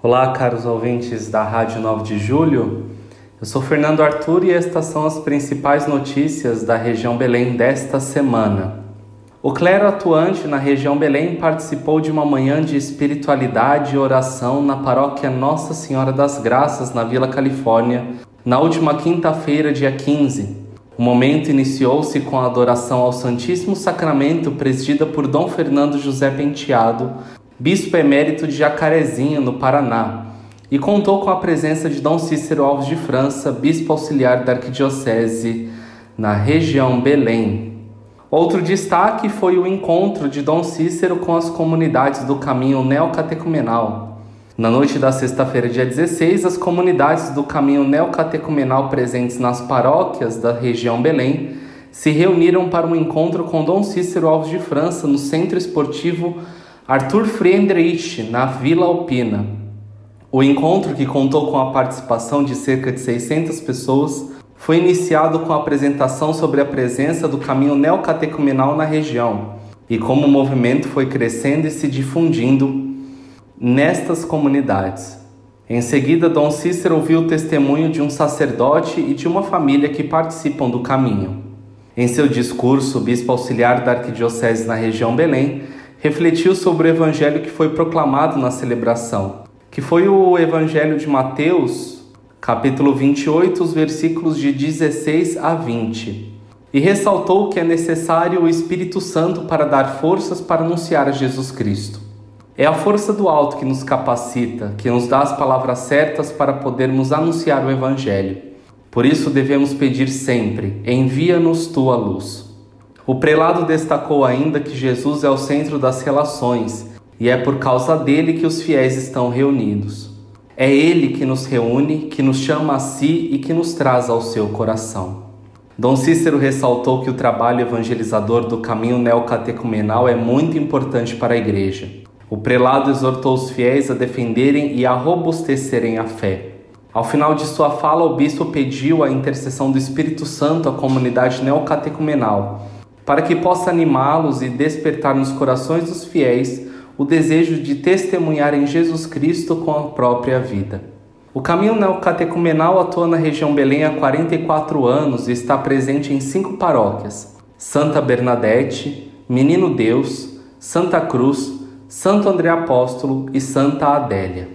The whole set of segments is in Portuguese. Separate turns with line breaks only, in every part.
Olá, caros ouvintes da Rádio 9 de Julho. Eu sou Fernando Arthur e estas são as principais notícias da região Belém desta semana. O clero atuante na região Belém participou de uma manhã de espiritualidade e oração na paróquia Nossa Senhora das Graças, na Vila Califórnia, na última quinta-feira, dia 15. O momento iniciou-se com a adoração ao Santíssimo Sacramento, presidida por Dom Fernando José Penteado, bispo emérito de Jacarezinho, no Paraná, e contou com a presença de Dom Cícero Alves de França, bispo auxiliar da Arquidiocese na região Belém. Outro destaque foi o encontro de Dom Cícero com as comunidades do caminho neocatecumenal. Na noite da sexta-feira, dia 16, as comunidades do caminho neocatecumenal presentes nas paróquias da região Belém se reuniram para um encontro com Dom Cícero Alves de França no Centro Esportivo Arthur Friedrich, na Vila Alpina. O encontro, que contou com a participação de cerca de 600 pessoas, foi iniciado com a apresentação sobre a presença do caminho neocatecumenal na região e como o movimento foi crescendo e se difundindo nestas comunidades. Em seguida, Dom Cícero ouviu o testemunho de um sacerdote e de uma família que participam do caminho. Em seu discurso, o bispo auxiliar da Arquidiocese na região Belém refletiu sobre o evangelho que foi proclamado na celebração que foi o Evangelho de Mateus, capítulo 28, os versículos de 16 a 20. E ressaltou que é necessário o Espírito Santo para dar forças para anunciar a Jesus Cristo. É a força do alto que nos capacita, que nos dá as palavras certas para podermos anunciar o Evangelho. Por isso devemos pedir sempre: envia-nos tua luz. O prelado destacou ainda que Jesus é o centro das relações e é por causa dele que os fiéis estão reunidos. É ele que nos reúne, que nos chama a si e que nos traz ao seu coração. Dom Cícero ressaltou que o trabalho evangelizador do caminho neocatecumenal é muito importante para a Igreja. O prelado exortou os fiéis a defenderem e a robustecerem a fé. Ao final de sua fala, o bispo pediu a intercessão do Espírito Santo à comunidade neocatecumenal, para que possa animá-los e despertar nos corações dos fiéis o desejo de testemunhar em Jesus Cristo com a própria vida. O caminho neocatecumenal atua na região Belém há 44 anos e está presente em cinco paróquias: Santa Bernadette, Menino Deus, Santa Cruz, Santo André Apóstolo e Santa Adélia.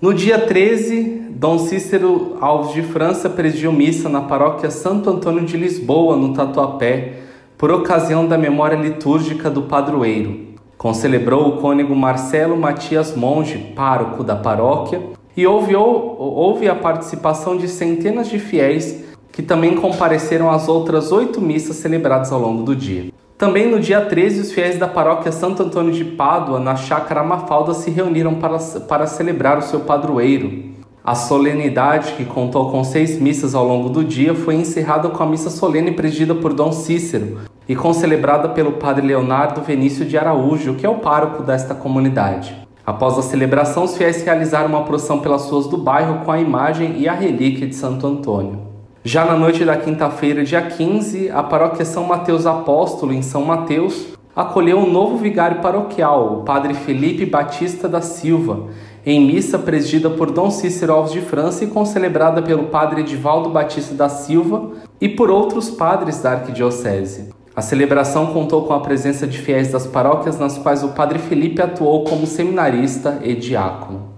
No dia 13, Dom Cícero Alves de França presidiu missa na paróquia Santo Antônio de Lisboa, no Tatuapé, por ocasião da memória litúrgica do padroeiro. Concelebrou o cônego Marcelo Matias Monge, pároco da paróquia, e houve, houve a participação de centenas de fiéis que também compareceram às outras oito missas celebradas ao longo do dia. Também no dia 13, os fiéis da paróquia Santo Antônio de Pádua, na chácara Mafalda, se reuniram para, para celebrar o seu padroeiro. A solenidade, que contou com seis missas ao longo do dia, foi encerrada com a missa solene presidida por Dom Cícero, e concelebrada pelo padre Leonardo Venício de Araújo, que é o pároco desta comunidade. Após a celebração, os fiéis realizaram uma procissão pelas ruas do bairro com a imagem e a relíquia de Santo Antônio. Já na noite da quinta-feira, dia 15, a paróquia São Mateus Apóstolo, em São Mateus, acolheu um novo vigário paroquial, o padre Felipe Batista da Silva, em missa presidida por Dom Cícero Alves de França e concelebrada pelo padre Edivaldo Batista da Silva e por outros padres da arquidiocese. A celebração contou com a presença de fiéis das paróquias nas quais o padre Felipe atuou como seminarista e diácono.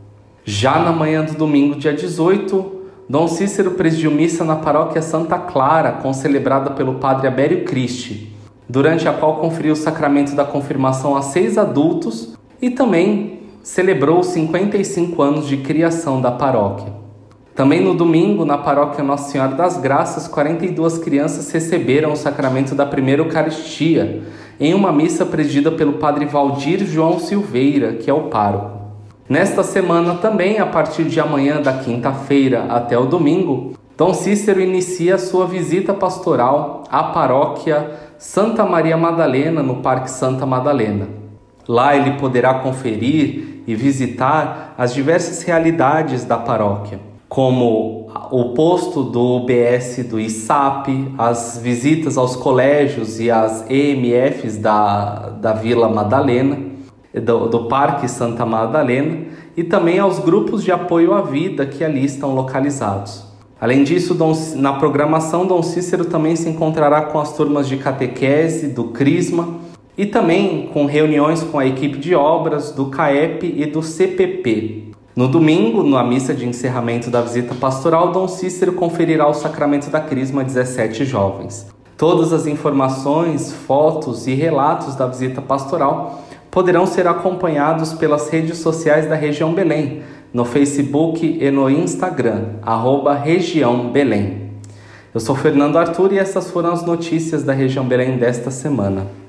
Já na manhã do domingo, dia 18, Dom Cícero presidiu missa na paróquia Santa Clara, concelebrada pelo padre Abério Cristi, durante a qual conferiu o sacramento da confirmação a seis adultos e também celebrou os 55 anos de criação da paróquia. Também no domingo, na paróquia Nossa Senhora das Graças, 42 crianças receberam o sacramento da primeira Eucaristia, em uma missa presidida pelo padre Valdir João Silveira, que é o pároco. Nesta semana também, a partir de amanhã, da quinta-feira até o domingo, Dom Cícero inicia sua visita pastoral à paróquia Santa Maria Madalena, no Parque Santa Madalena. Lá ele poderá conferir e visitar as diversas realidades da paróquia como o posto do UBS do ISAP, as visitas aos colégios e às EMFs da, da Vila Madalena. do, do Parque Santa Madalena e também aos grupos de apoio à vida que ali estão localizados. Além disso, na programação, Dom Cícero também se encontrará com as turmas de catequese, do Crisma e também com reuniões com a equipe de obras do CAEP e do CPP. No domingo, na missa de encerramento da visita pastoral, Dom Cícero conferirá o sacramento da Crisma a 17 jovens. Todas as informações, fotos e relatos da visita pastoral poderão ser acompanhados pelas redes sociais da região Belém, no Facebook e no Instagram, arroba região Belém. Eu sou Fernando Arthur e essas foram as notícias da região Belém desta semana.